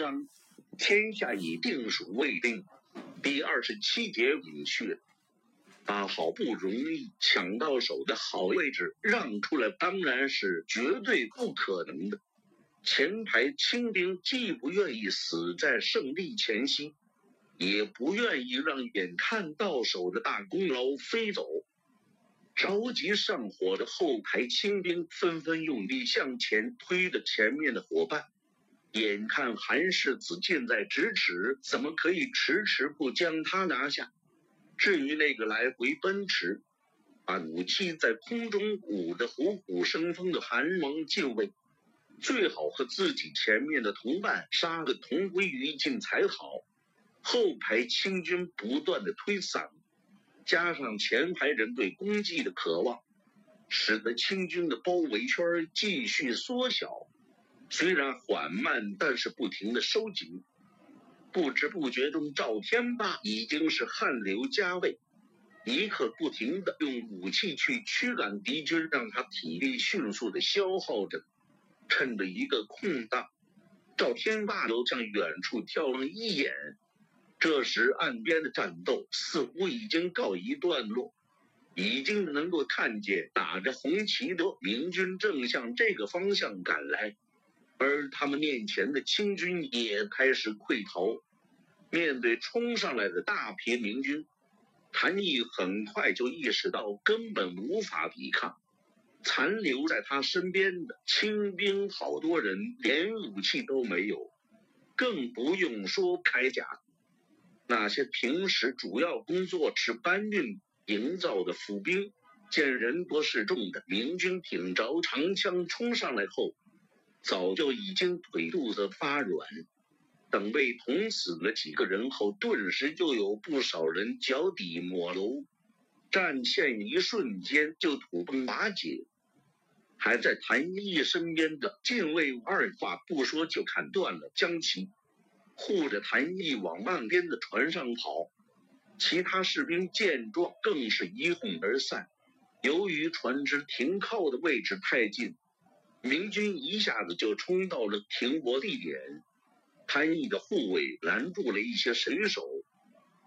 章，天下已定属未定。第二十七节隐去，把好不容易抢到手的好位置让出来，当然是绝对不可能的。前排清兵既不愿意死在胜利前夕，也不愿意让眼看到手的大功劳飞走。着急上火的后排清兵纷纷用力向前推着前面的伙伴，眼看韩世子近在咫尺，怎么可以迟迟不将他拿下？至于那个来回奔驰、把武器在空中舞得虎虎生风的韩王禁卫，最好和自己前面的同伴杀个同归于尽才好。后排清军不断的推搡。加上前排人对功绩的渴望，使得清军的包围圈继续缩小。虽然缓慢，但是不停的收紧。不知不觉中，赵天霸已经是汗流浃背，一刻不停的用武器去驱赶敌军，让他体力迅速的消耗着。趁着一个空档，赵天霸又向远处眺望一眼。这时，岸边的战斗似乎已经告一段落，已经能够看见打着红旗的明军正向这个方向赶来，而他们面前的清军也开始溃逃。面对冲上来的大批明军，谭毅很快就意识到根本无法抵抗。残留在他身边的清兵好多人连武器都没有，更不用说铠甲。那些平时主要工作是搬运、营造的府兵，见人多势众的明军挺着长枪冲上来后，早就已经腿肚子发软。等被捅死了几个人后，顿时就有不少人脚底抹油，战线一瞬间就土崩瓦解。还在谭毅身边的禁卫二话不说就砍断了将旗。护着谭毅往岸边的船上跑，其他士兵见状更是一哄而散。由于船只停靠的位置太近，明军一下子就冲到了停泊地点。谭毅的护卫拦住了一些水手，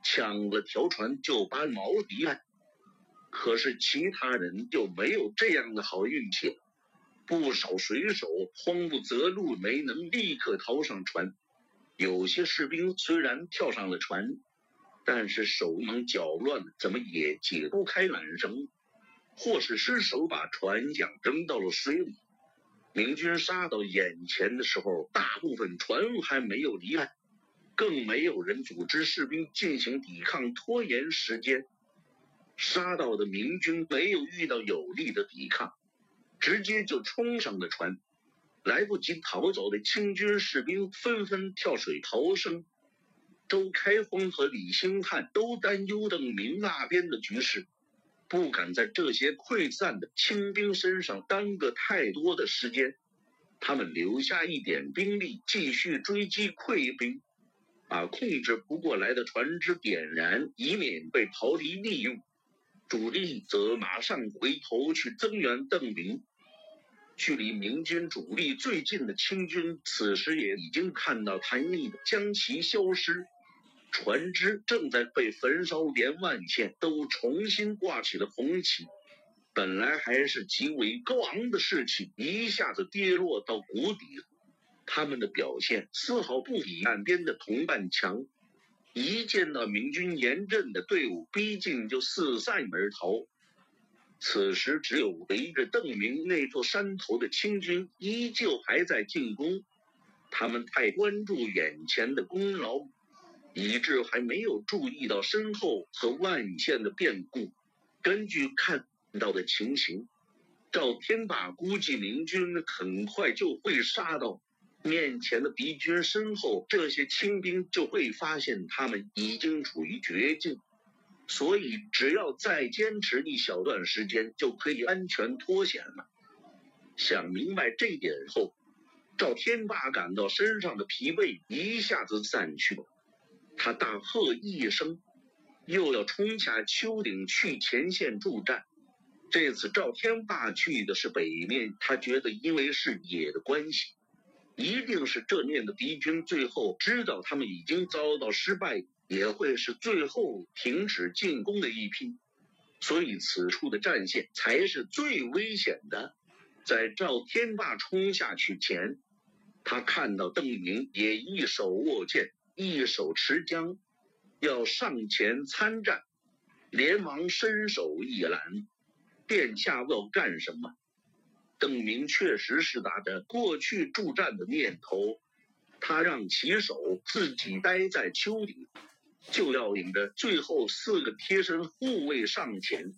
抢了条船就把锚离岸。可是其他人就没有这样的好运气了，不少水手慌不择路，没能立刻逃上船。有些士兵虽然跳上了船，但是手忙脚乱，怎么也解不开缆绳，或是失手把船桨扔到了水里。明军杀到眼前的时候，大部分船还没有离岸，更没有人组织士兵进行抵抗，拖延时间。杀到的明军没有遇到有力的抵抗，直接就冲上了船。来不及逃走的清军士兵纷纷跳水逃生。周开荒和李兴汉都担忧邓明那边的局势，不敢在这些溃散的清兵身上耽搁太多的时间。他们留下一点兵力，继续追击溃兵，把控制不过来的船只点燃，以免被逃离利用。主力则马上回头去增援邓明。距离明军主力最近的清军，此时也已经看到谭毅将其消失，船只正在被焚烧，连万县都重新挂起了红旗。本来还是极为高昂的士气，一下子跌落到谷底。他们的表现丝毫不比岸边的同伴强，一见到明军严阵的队伍逼近，就四散而逃。此时，只有围着邓明那座山头的清军依旧还在进攻。他们太关注眼前的功劳，以致还没有注意到身后和万县的变故。根据看到的情形，赵天霸估计明军很快就会杀到面前的敌军身后，这些清兵就会发现他们已经处于绝境。所以，只要再坚持一小段时间，就可以安全脱险了。想明白这点后，赵天霸感到身上的疲惫一下子散去了。他大喝一声，又要冲下丘顶去前线助战。这次赵天霸去的是北面，他觉得因为是野的关系，一定是这面的敌军最后知道他们已经遭到失败，也会是最后停止进攻的一批。所以此处的战线才是最危险的。在赵天霸冲下去前，他看到邓明也一手握剑，一手持枪，要上前参战，连忙伸手一拦：“殿下要干什么？”邓明确实是打着过去助战的念头，他让骑手自己待在丘顶。就要领着最后四个贴身护卫上前。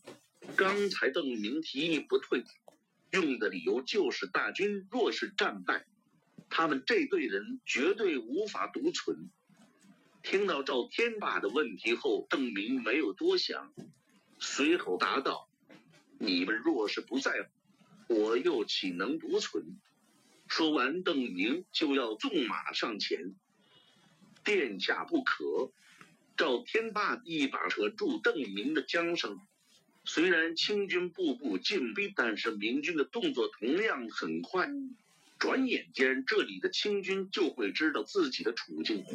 刚才邓明提议不退，用的理由就是大军若是战败，他们这队人绝对无法独存。听到赵天霸的问题后，邓明没有多想，随口答道：“你们若是不在乎，我又岂能独存？”说完，邓明就要纵马上前。殿下不可。赵天霸一把扯住邓明的缰绳。虽然清军步步进逼，但是明军的动作同样很快。转眼间，这里的清军就会知道自己的处境，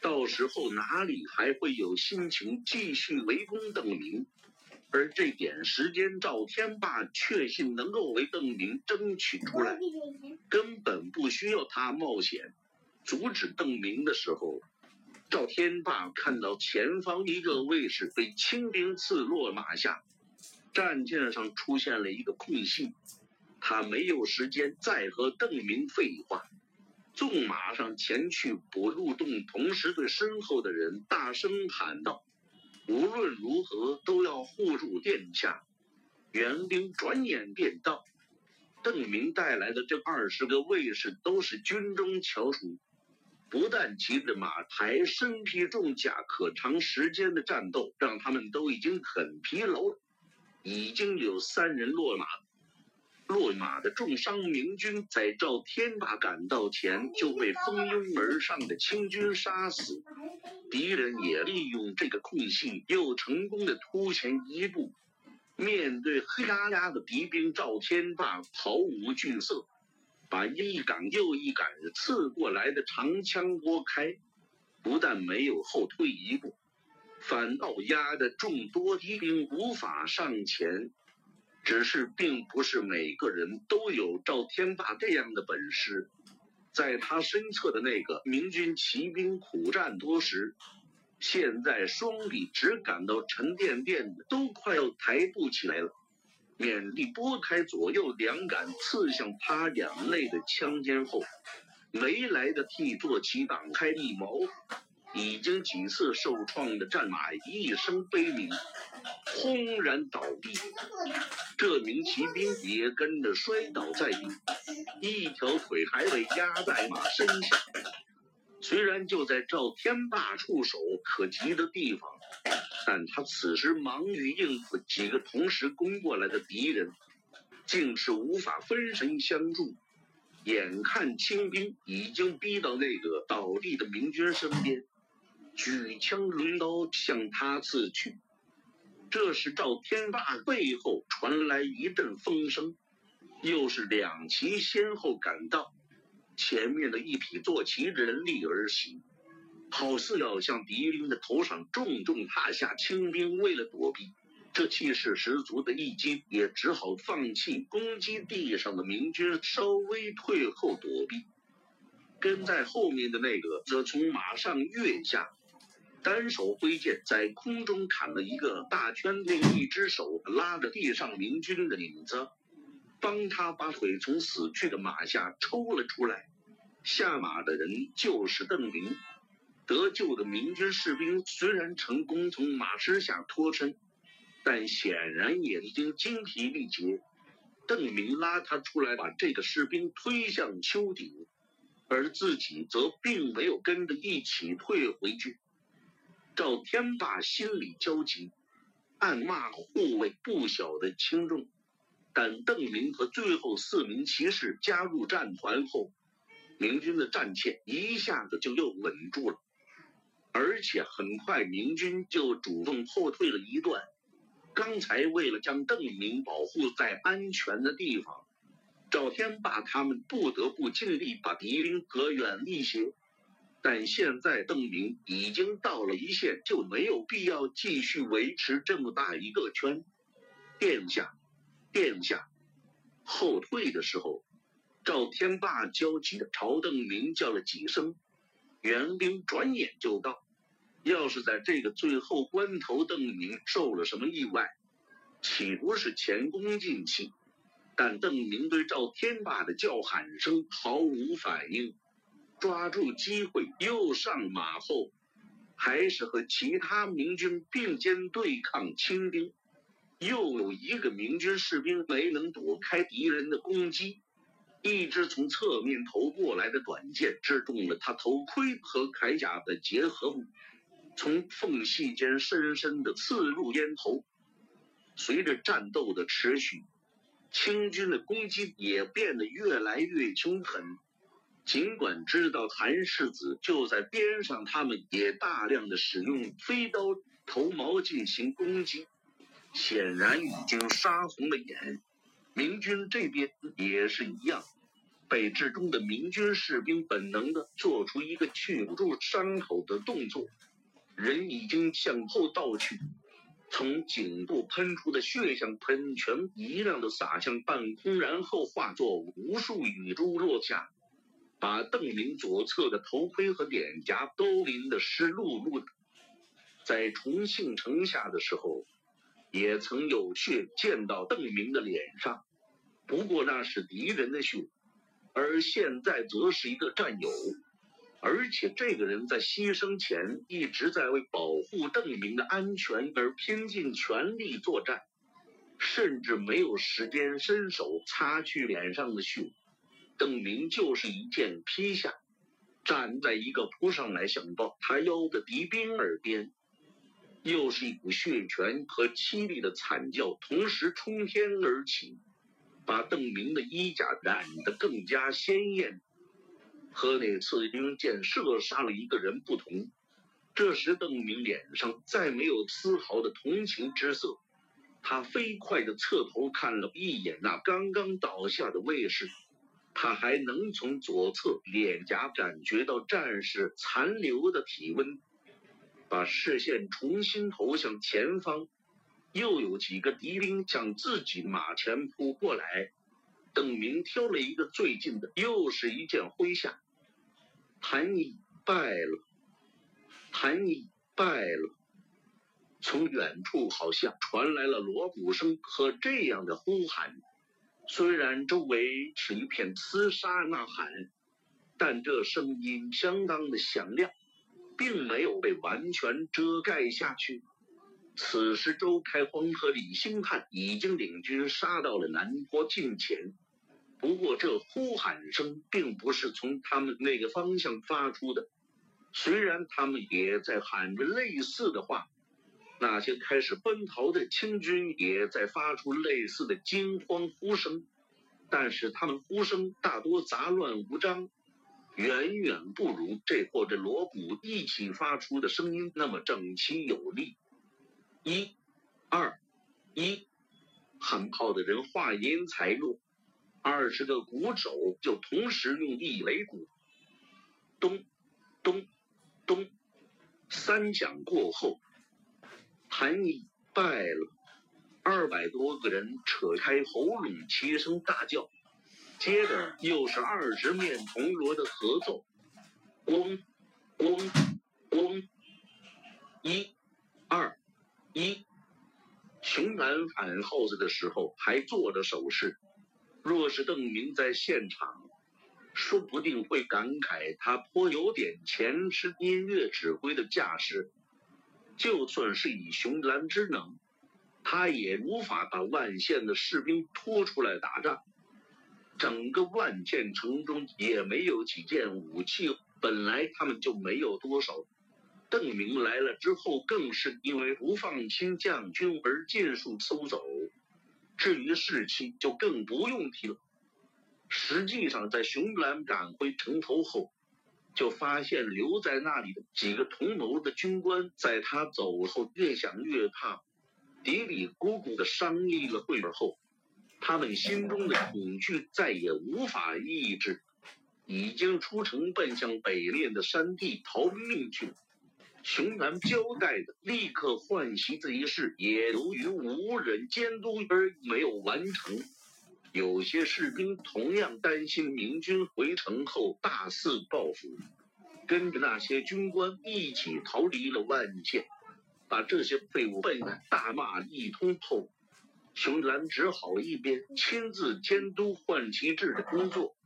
到时候哪里还会有心情继续围攻邓明？而这点时间，赵天霸确信能够为邓明争取出来，根本不需要他冒险阻止邓明的时候。赵天霸看到前方一个卫士被清兵刺落马下，战舰上出现了一个空隙，他没有时间再和邓明废话，纵马上前去补入洞，同时对身后的人大声喊道：“无论如何都要护住殿下！”援兵转眼便到，邓明带来的这二十个卫士都是军中翘楚。不但骑着马，还身披重甲，可长时间的战斗让他们都已经很疲劳了。已经有三人落马，落马的重伤明军在赵天霸赶到前就被蜂拥而上的清军杀死。敌人也利用这个空隙，又成功的突前一步。面对黑压压的敌兵，赵天霸毫无惧色。把一杆又一杆刺过来的长枪拨开，不但没有后退一步，反倒压得众多敌兵无法上前。只是并不是每个人都有赵天霸这样的本事，在他身侧的那个明军骑兵苦战多时，现在双臂只感到沉甸甸的，都快要抬不起来了。勉力拨开左右两杆刺向他两肋的枪尖后，没来得替坐骑挡开一矛，已经几次受创的战马一声悲鸣，轰然倒地。这名骑兵也跟着摔倒在地，一条腿还被压在马身下。虽然就在赵天霸触手可及的地方。但他此时忙于应付几个同时攻过来的敌人，竟是无法分神相助。眼看清兵已经逼到那个倒地的明军身边，举枪抡刀向他刺去。这时赵天霸背后传来一阵风声，又是两骑先后赶到，前面的一匹坐骑人力而行。好似要向敌兵的头上重重踏下，清兵为了躲避，这气势十足的一击，也只好放弃攻击地上的明军，稍微退后躲避。跟在后面的那个则从马上跃下，单手挥剑在空中砍了一个大圈，另一只手拉着地上明军的领子，帮他把腿从死去的马下抽了出来。下马的人就是邓明。得救的明军士兵虽然成功从马身下脱身，但显然也已经精疲力竭。邓明拉他出来，把这个士兵推向丘顶，而自己则并没有跟着一起退回去。赵天霸心里焦急，暗骂护卫不晓得轻重。但邓明和最后四名骑士加入战团后，明军的战线一下子就又稳住了。而且很快，明军就主动后退了一段。刚才为了将邓明保护在安全的地方，赵天霸他们不得不尽力把敌兵隔远一些。但现在邓明已经到了一线，就没有必要继续维持这么大一个圈。殿下，殿下，后退的时候，赵天霸焦急的朝邓明叫了几声，援兵转眼就到。要是在这个最后关头，邓明受了什么意外，岂不是前功尽弃？但邓明对赵天霸的叫喊声毫无反应。抓住机会又上马后，还是和其他明军并肩对抗清兵。又有一个明军士兵没能躲开敌人的攻击，一支从侧面投过来的短箭射中了他头盔和铠甲的结合部，从缝隙间深深的刺入咽头。随着战斗的持续，清军的攻击也变得越来越凶狠。尽管知道韩世子就在边上，他们也大量的使用飞刀、头矛进行攻击，显然已经杀红了眼。明军这边也是一样，北至中的明军士兵本能的做出一个去不住伤口的动作，人已经向后倒去，从颈部喷出的血像喷泉一样的洒向半空，然后化作无数雨珠落下。把邓明左侧的头盔和脸颊都淋得湿漉漉的。在重庆城下的时候，也曾有血溅到邓明的脸上，不过那是敌人的血，而现在则是一个战友，而且这个人在牺牲前一直在为保护邓明的安全而拼尽全力作战，甚至没有时间伸手擦去脸上的血。邓明就是一剑劈下，站在一个扑上来想抱他腰的敌兵耳边，又是一股血泉和凄厉的惨叫同时冲天而起，把邓明的衣甲染得更加鲜艳。和那次用箭射杀了一个人不同，这时邓明脸上再没有丝毫的同情之色，他飞快地侧头看了一眼那刚刚倒下的卫士。他还能从左侧脸颊感觉到战士残留的体温，把视线重新投向前方，又有几个敌兵向自己马前扑过来。邓明挑了一个最近的，又是一剑挥下，谭毅败了，谭毅败了。从远处好像传来了锣鼓声和这样的呼喊。虽然周围是一片厮杀呐喊，但这声音相当的响亮，并没有被完全遮盖下去。此时，周开荒和李兴汉已经领军杀到了南坡近前。不过，这呼喊声并不是从他们那个方向发出的，虽然他们也在喊着类似的话。那些开始奔逃的清军也在发出类似的惊慌呼声，但是他们呼声大多杂乱无章，远远不如这或者锣鼓一起发出的声音那么整齐有力。一、二、一，喊炮的人话音才落，二十个鼓手就同时用力擂鼓，咚、咚、咚，三响过后。韩毅败了，二百多个人扯开喉咙齐声大叫，接着又是二十面铜锣的合奏，咣，咣，咣，一，二，一。熊楠喊号子的时候还做着手势，若是邓明在现场，说不定会感慨他颇有点前世音乐指挥的架势。就算是以熊兰之能，他也无法把万县的士兵拖出来打仗。整个万县城中也没有几件武器，本来他们就没有多少。邓明来了之后，更是因为不放心将军而尽数搜走。至于士气，就更不用提了。实际上，在熊兰赶回城头后，就发现留在那里的几个同谋的军官，在他走后越想越怕，嘀嘀咕咕的商议了会儿后，他们心中的恐惧再也无法抑制，已经出城奔向北面的山地逃命去了。熊男交代的立刻换席子一事，也由于无人监督而没有完成。有些士兵同样担心明军回城后大肆报复，跟着那些军官一起逃离了万县，把这些废物笨蛋大骂一通后，熊兰只好一边亲自监督换旗帜的工作，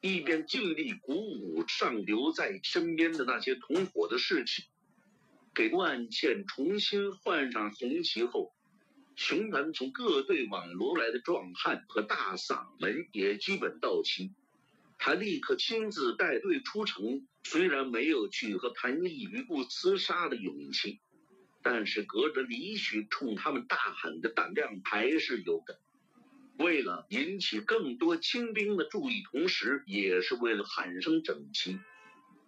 一边尽力鼓舞上留在身边的那些同伙的士气，给万县重新换上红旗后。熊男从各队网罗来的壮汉和大嗓门也基本到齐，他立刻亲自带队出城。虽然没有去和谭毅余部厮杀的勇气，但是隔着里许冲他们大喊的胆量还是有的。为了引起更多清兵的注意，同时也是为了喊声整齐，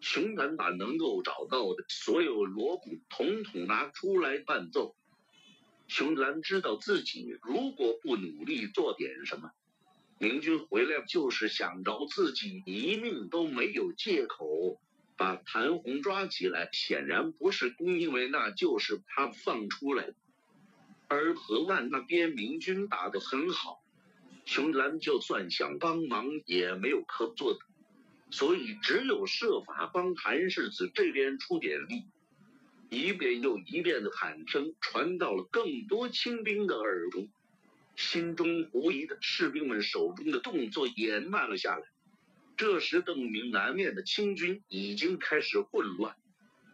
熊男把能够找到的所有锣鼓统统拿出来伴奏。熊兰知道自己如果不努力做点什么，明军回来就是想着自己一命都没有借口把谭红抓起来，显然不是因为那就是他放出来的。而河万那边明军打得很好，熊兰就算想帮忙也没有可做的，所以只有设法帮韩世子这边出点力。一遍又一遍的喊声传到了更多清兵的耳中，心中狐疑的士兵们手中的动作也慢了下来。这时，邓明南面的清军已经开始混乱。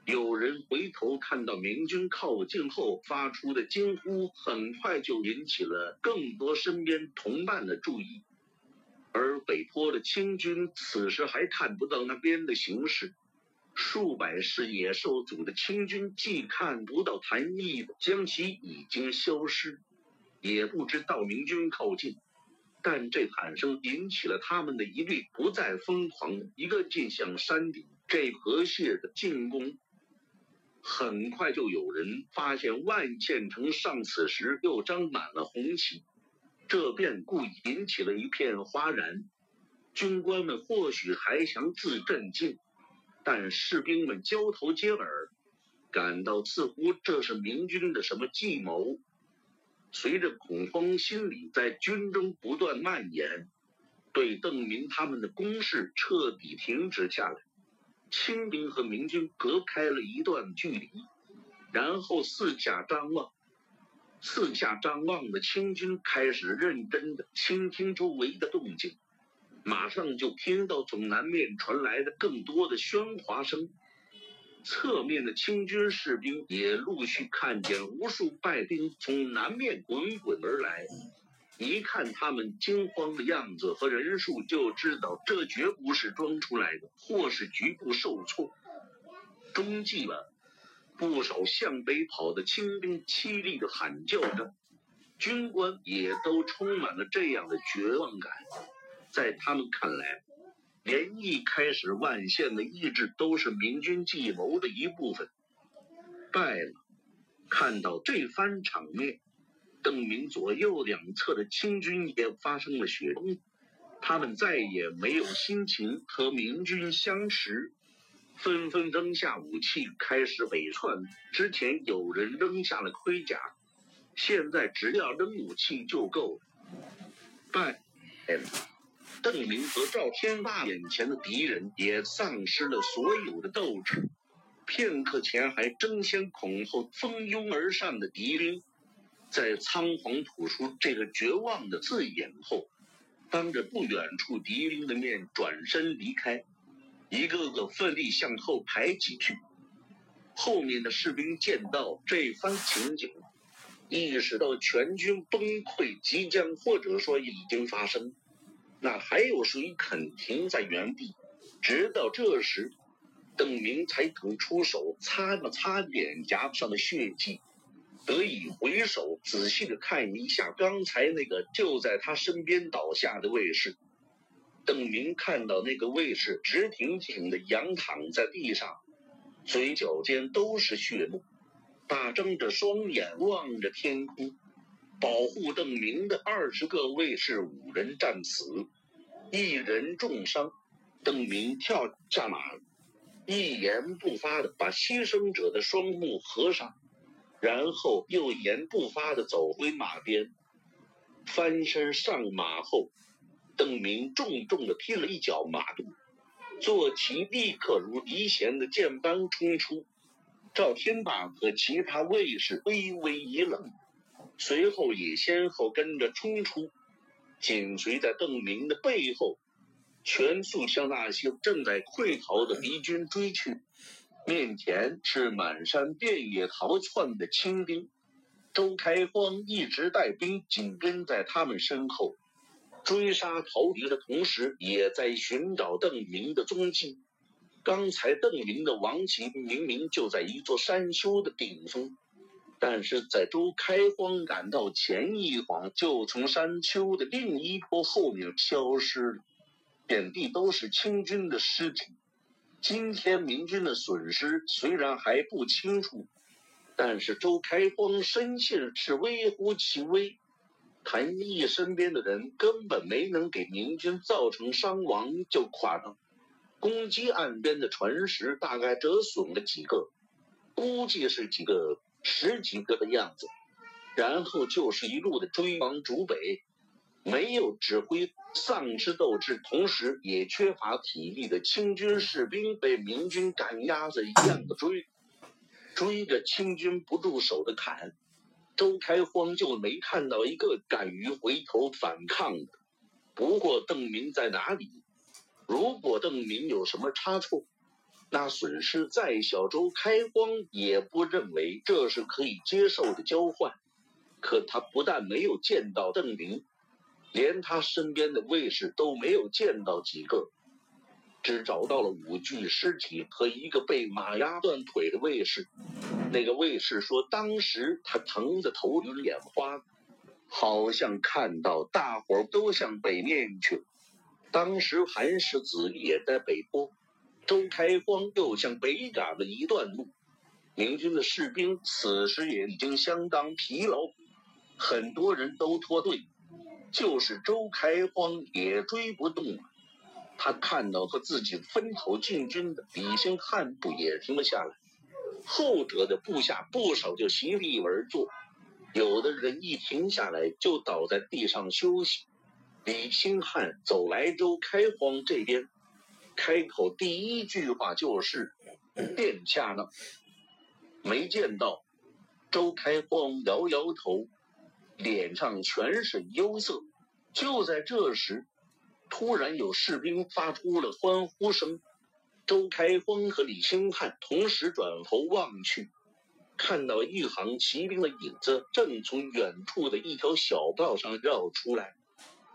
有人回头看到明军靠近后发出的惊呼，很快就引起了更多身边同伴的注意。而北坡的清军此时还看不到那边的形势。数百是野兽组的清军，既看不到谭毅将其已经消失，也不知道明军靠近，但这喊声引起了他们的疑虑，不再疯狂，一个劲向山顶这河蟹的进攻。很快就有人发现万县城上此时又张满了红旗，这便故意引起了一片哗然。军官们或许还想自镇静。但士兵们交头接耳，感到似乎这是明军的什么计谋。随着恐慌心理在军中不断蔓延，对邓明他们的攻势彻底停止下来。清兵和明军隔开了一段距离，然后四下张望。四下张望的清军开始认真的倾听周围的动静。马上就听到从南面传来的更多的喧哗声，侧面的清军士兵也陆续看见无数败兵从南面滚滚而来。一看他们惊慌的样子和人数，就知道这绝不是装出来的，或是局部受挫。中计了，不少向北跑的清兵凄厉的喊叫着，军官也都充满了这样的绝望感。在他们看来，连一开始万县的意志都是明军计谋的一部分。败了，看到这番场面，邓明左右两侧的清军也发生了雪崩，他们再也没有心情和明军相持，纷纷扔下武器开始北窜。之前有人扔下了盔甲，现在只要扔武器就够了。败了。邓明和赵天霸眼前的敌人也丧失了所有的斗志。片刻前还争先恐后蜂拥而上的敌兵，在仓皇吐出这个绝望的字眼后，当着不远处敌兵的面转身离开，一个个奋力向后排挤去。后面的士兵见到这番情景，意识到全军崩溃即将，或者说已经发生。那还有谁肯停在原地？直到这时，邓明才肯出手擦了擦脸颊上的血迹，得以回首仔细的看一下刚才那个就在他身边倒下的卫士。邓明看到那个卫士直挺挺的仰躺在地上，嘴角间都是血沫，大睁着双眼望着天空。保护邓明的二十个卫士五人战死，一人重伤。邓明跳下马，一言不发的把牺牲者的双目合上，然后又一言不发的走回马边，翻身上马后，邓明重重的踢了一脚马肚，坐骑立刻如离弦的箭般冲出。赵天霸和其他卫士微微一愣，随后也先后跟着冲出，紧随在邓明的背后。全速向那些正在溃逃的敌军追去，面前是满山遍野逃窜的清兵。周开荒一直带兵紧跟在他们身后，追杀逃敌的同时，也在寻找邓明的踪迹。刚才邓明的王旗明明就在一座山丘的顶峰，但是在周开荒赶到前一晃，就从山丘的另一坡后面消失了。遍地都是清军的尸体。今天明军的损失虽然还不清楚，但是周开荒深信是微乎其微。谭毅身边的人根本没能给明军造成伤亡就垮了。攻击岸边的船石大概折损了几个，估计是几个、十几个的样子。然后就是一路的追往主北。没有指挥、丧失斗志，同时也缺乏体力的清军士兵被明军赶鸭子一样的追，追着清军不住手的砍。周开荒就没看到一个敢于回头反抗的。不过邓明在哪里？如果邓明有什么差错，那损失再小，周开光也不认为这是可以接受的交换。可他不但没有见到邓林。连他身边的卫士都没有见到几个，只找到了五具尸体和一个被马压断腿的卫士。那个卫士说，当时他疼得头晕眼花，好像看到大伙都向北面去了。当时韩世子也在北坡，周开荒又向北赶了一段路。明军的士兵此时也已经相当疲劳，很多人都脱队。就是周开荒也追不动了，他看到和自己分头进军的李兴汉部也停了下来，后者的部下不少就席地而坐，有的人一停下来就倒在地上休息。李兴汉走来周开荒这边，开口第一句话就是：“殿下呢？”没见到。周开荒摇摇头。脸上全是忧色。就在这时，突然有士兵发出了欢呼声。周开荒和李兴汉同时转头望去，看到一行骑兵的影子正从远处的一条小道上绕出来。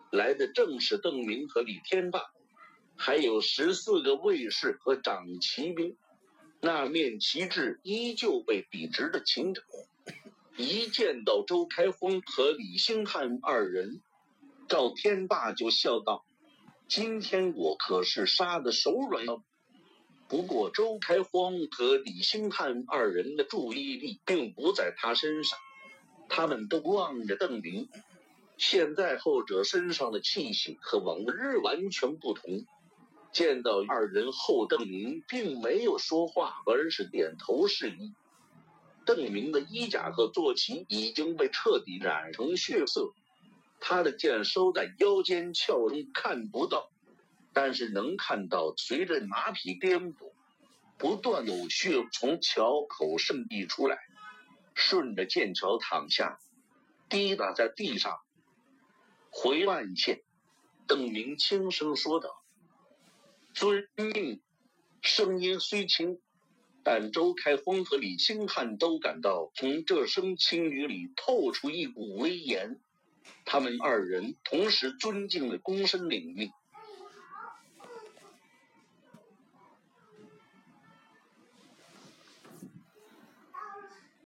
来的正是邓明和李天霸，还有十四个卫士和长骑兵。那面旗帜依旧被笔直的擎着。一见到周开荒和李兴汉二人，赵天霸就笑道：“今天我可是杀的手软了。”不过周开荒和李兴汉二人的注意力并不在他身上，他们都望着邓林。现在后者身上的气息和往日完全不同。见到二人后，邓明并没有说话，而是点头示意。邓明的衣甲和坐骑已经被彻底染成血色，他的剑收在腰间鞘中，看不到，但是能看到，随着马匹颠簸，不断有血从桥口渗溢出来，顺着剑桥淌下，滴打在地上。回万县，邓明轻声说道：“遵命。”声音虽轻。但周开荒和李兴汉都感到从这声轻语里透出一股威严，他们二人同时尊敬的躬身领命。